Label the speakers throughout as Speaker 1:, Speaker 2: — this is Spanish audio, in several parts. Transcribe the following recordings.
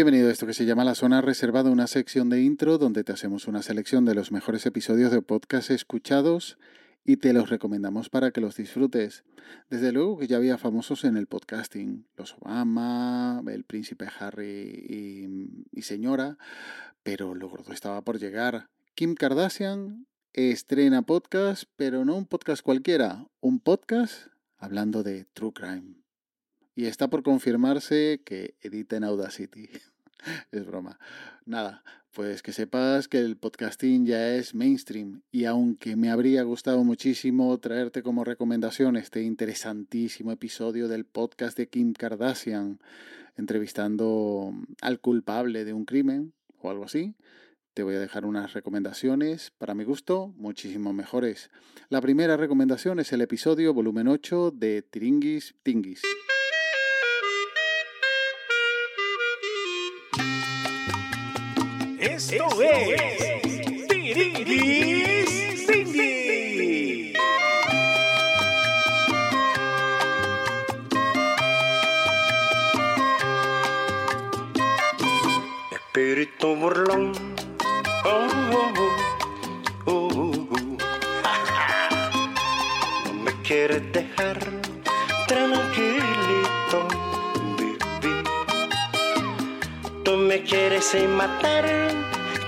Speaker 1: Bienvenido a esto que se llama La Zona Reservada, una sección de intro donde te hacemos una selección de los mejores episodios de podcast escuchados y te los recomendamos para que los disfrutes. Desde luego que ya había famosos en el podcasting, los Obama, el príncipe Harry y, señora, pero lo gordo estaba por llegar. Kim Kardashian estrena podcast, pero no un podcast cualquiera, un podcast hablando de True Crime. Y está por confirmarse que edita en Audacity. es broma. Nada, pues que sepas que el podcasting ya es mainstream y aunque me habría gustado muchísimo traerte como recomendación este interesantísimo episodio del podcast de Kim Kardashian entrevistando al culpable de un crimen o algo así, te voy a dejar unas recomendaciones, para mi gusto, muchísimo mejores. La primera recomendación es el episodio volumen 8 de Tiringis Tingis.
Speaker 2: Esto es Tiringuis Cindy. Espíritu burlón. Oh, oh, oh, oh, oh. No me quieres dejar tranquilito, me quieres matar,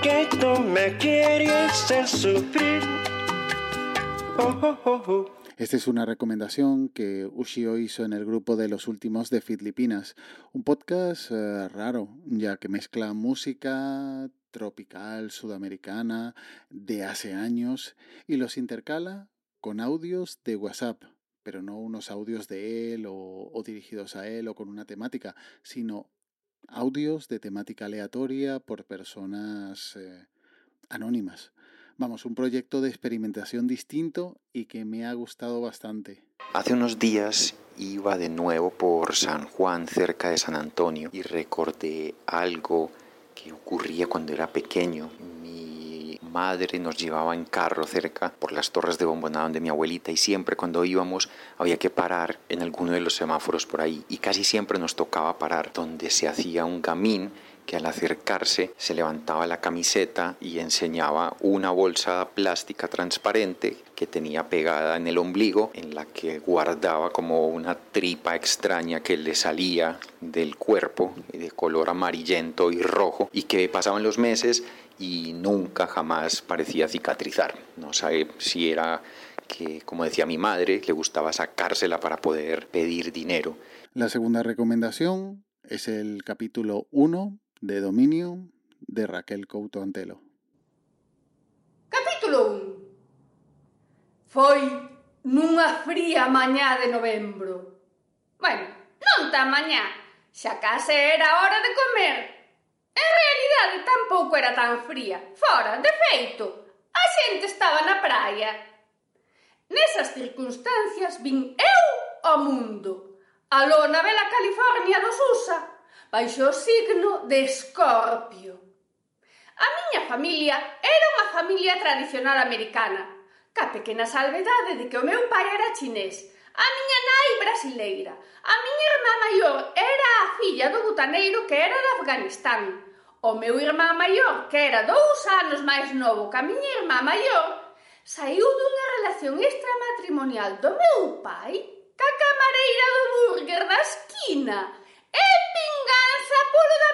Speaker 2: que tú me quieres sufrir. Oh, oh, oh.
Speaker 1: Esta es una recomendación que Ushio hizo en el grupo de los últimos de Filipinas, un podcast eh, raro, ya que mezcla música tropical sudamericana de hace años y los intercala con audios de WhatsApp, pero no unos audios de él o dirigidos a él o con una temática, sino audios de temática aleatoria por personas eh, anónimas. Vamos, un proyecto de experimentación distinto y que me ha gustado bastante.
Speaker 3: Hace unos días iba de nuevo por San Juan, cerca de San Antonio, y recordé algo que ocurría cuando era pequeño. Madre nos llevaba en carro cerca por las torres de Bomboná donde mi abuelita y siempre cuando íbamos había que parar en alguno de los semáforos por ahí y casi siempre nos tocaba parar donde se hacía un gamín que al acercarse se levantaba la camiseta y enseñaba una bolsa plástica transparente que tenía pegada en el ombligo, en la que guardaba como una tripa extraña que le salía del cuerpo, de color amarillento y rojo, y que pasaban los meses y nunca jamás parecía cicatrizar. No sabe si era que, como decía mi madre, le gustaba sacársela para poder pedir dinero.
Speaker 1: La segunda recomendación es el capítulo 1 de Dominium de Raquel Couto Antelo.
Speaker 4: Capítulo 1 Foi nunha fría mañá de novembro. Bueno, non tan mañá, xa case era hora de comer. En realidade tampouco era tan fría. Fora, de feito, a xente estaba na praia. Nesas circunstancias vin eu ao mundo. A lona vela California dos USA baixo o signo de Escorpio. A miña familia era unha familia tradicional americana, ca pequena salvedade de que o meu pai era chinés, a miña nai brasileira, a miña irmá maior era a filla do butaneiro que era de Afganistán, o meu irmá maior, que era dous anos máis novo que a miña irmá maior, saiu dunha relación extramatrimonial do meu pai ca camareira do burger da esquina,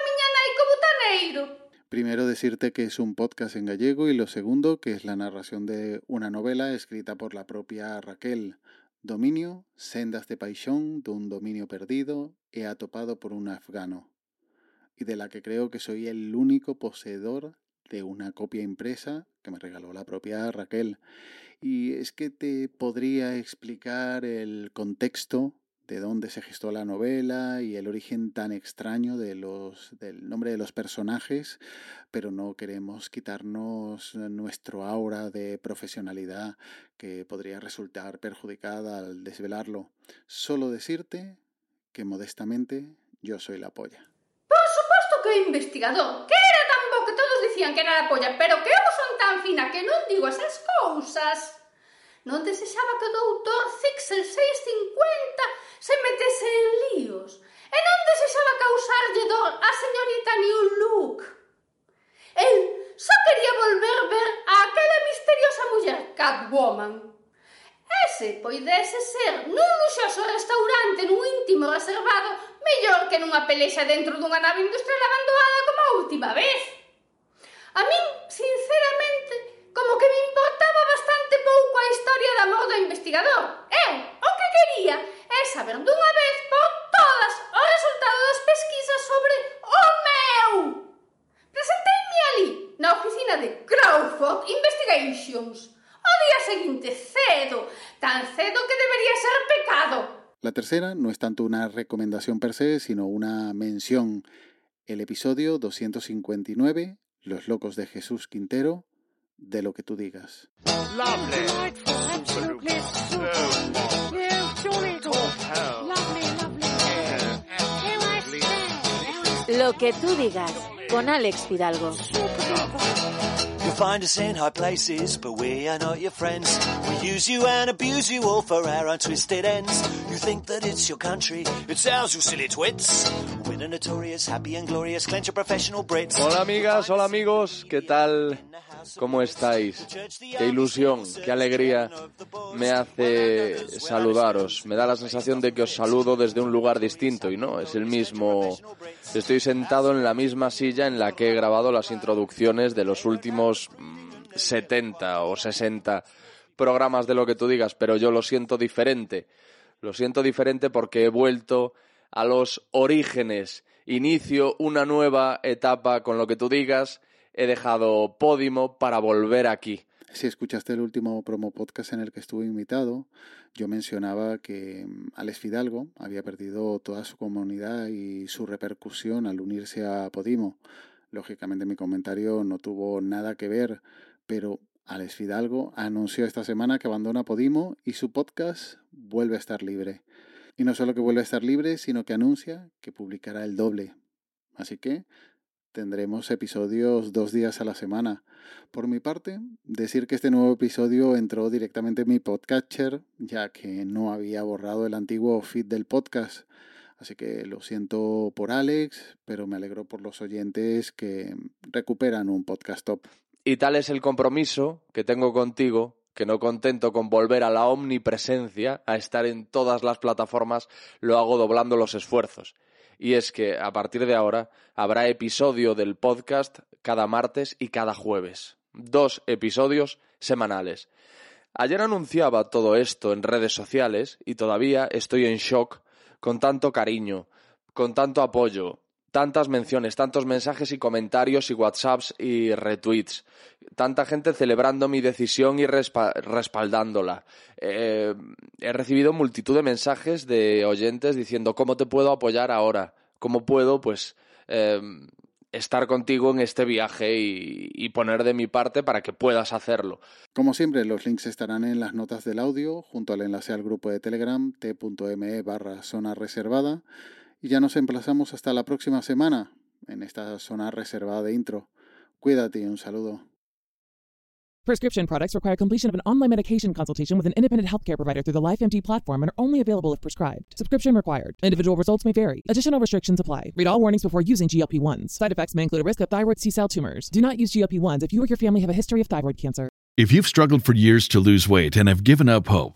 Speaker 4: Miña nai.
Speaker 1: Primero decirte que es un podcast en gallego y lo segundo que es la narración de una novela escrita por la propia Raquel. Dominio, sendas de paixón dun dominio perdido e atopado por un afgano. Y de la que creo que soy el único poseedor de una copia impresa que me regaló la propia Raquel. Y es que te podría explicar el contexto de dónde se gestó la novela y el origen tan extraño de los, del nombre de los personajes, pero no queremos quitarnos nuestro aura de profesionalidad que podría resultar perjudicada al desvelarlo. Solo decirte que modestamente yo soy la polla.
Speaker 4: Por suposto que investigador, que era tan bo que todos dicían que era a polla, pero que eu son tan fina que non digo esas cousas. Non desexaba que o doutor Zixel 650 se metese en líos e non desexaba causarlle dor á señorita New Look. El só quería volver ver a aquela misteriosa muller Catwoman. Ese poidese ser nun luxoso restaurante nun íntimo reservado, mellor que nunha pelexa dentro dunha nave industrial abandonada como a última vez. A min, sinceramente, como que me importaba bastante pouco a historia da do investigador. Eu, o que quería saber dunha vez por todas o resultado das pesquisas sobre o meu. Presenteime ali, na oficina de Crawford Investigations, o día seguinte cedo, tan cedo que debería ser pecado.
Speaker 1: La tercera no es tanto una recomendación per se, sino una mención. El episodio 259, Los locos de Jesús Quintero, de lo que tú digas.
Speaker 5: Lovely.
Speaker 6: Lo que tú digas, con Alex Fidalgo.
Speaker 5: You'll find us in high places, but we are not your friends. We use you and abuse you all for our own twisted ends. You think that it's your country, it's ours, you silly twits. We're the notorious, happy and glorious, clench your professional Brits.
Speaker 7: Hola amigas, hola amigos, ¿qué tal? ¿Cómo estáis? Qué ilusión, qué alegría me hace saludaros. Me da la sensación de que os saludo desde un lugar distinto y no, es el mismo. Estoy sentado en la misma silla en la que he grabado las introducciones de los últimos mm, 70 o 60 programas de lo que tú digas, pero yo lo siento diferente. Lo siento diferente porque he vuelto a los orígenes. Inicio una nueva etapa con lo que tú digas he dejado Podimo para volver aquí.
Speaker 1: Si escuchaste el último promo podcast en el que estuve invitado, yo mencionaba que mm, Alex Fidalgo había perdido toda su comunidad y su repercusión al unirse a Podimo. Lógicamente mi comentario no tuvo nada que ver, pero Alex Fidalgo anunció esta semana que abandona Podimo y su podcast vuelve a estar libre. Y no solo que vuelve a estar libre, sino que anuncia que publicará el doble. Así que tendremos episodios dos días a la semana. Por mi parte, decir que este nuevo episodio entró directamente en mi podcatcher, ya que no había borrado el antiguo feed del podcast. Así que lo siento por Alex, pero me alegro por los oyentes que recuperan un podcast top.
Speaker 7: Y tal es el compromiso que tengo contigo, que no contento con volver a la omnipresencia, a estar en todas las plataformas, lo hago doblando los esfuerzos y es que a partir de ahora habrá episodio del podcast cada martes y cada jueves. Dos episodios semanales. Ayer anunciaba todo esto en redes sociales y todavía estoy en shock con tanto cariño, con tanto apoyo, tantas menciones, tantos mensajes y comentarios y WhatsApps y retweets, tanta gente celebrando mi decisión y respaldándola. Eh, he recibido multitud de mensajes de oyentes diciendo cómo te puedo apoyar ahora, cómo puedo, pues, eh, estar contigo en este viaje y, y, poner de mi parte para que puedas hacerlo.
Speaker 1: Como siempre, los links estarán en las notas del audio, junto al enlace al grupo de Telegram t.me barra zona reservada. Y ya nos emplazamos hasta la próxima semana en esta zona reservada de intro. Cuídate y un saludo.
Speaker 8: Prescription products require completion of an online medication consultation with an independent healthcare provider through the LifeMD platform and are only available if prescribed. Subscription required. Individual results may vary. Additional restrictions apply. Read all warnings before using GLP 1s. Side effects may include a risk of thyroid C cell tumors. Do not use GLP 1s if you or your family have a history of thyroid cancer.
Speaker 9: If you've struggled for years to lose weight and have given up hope,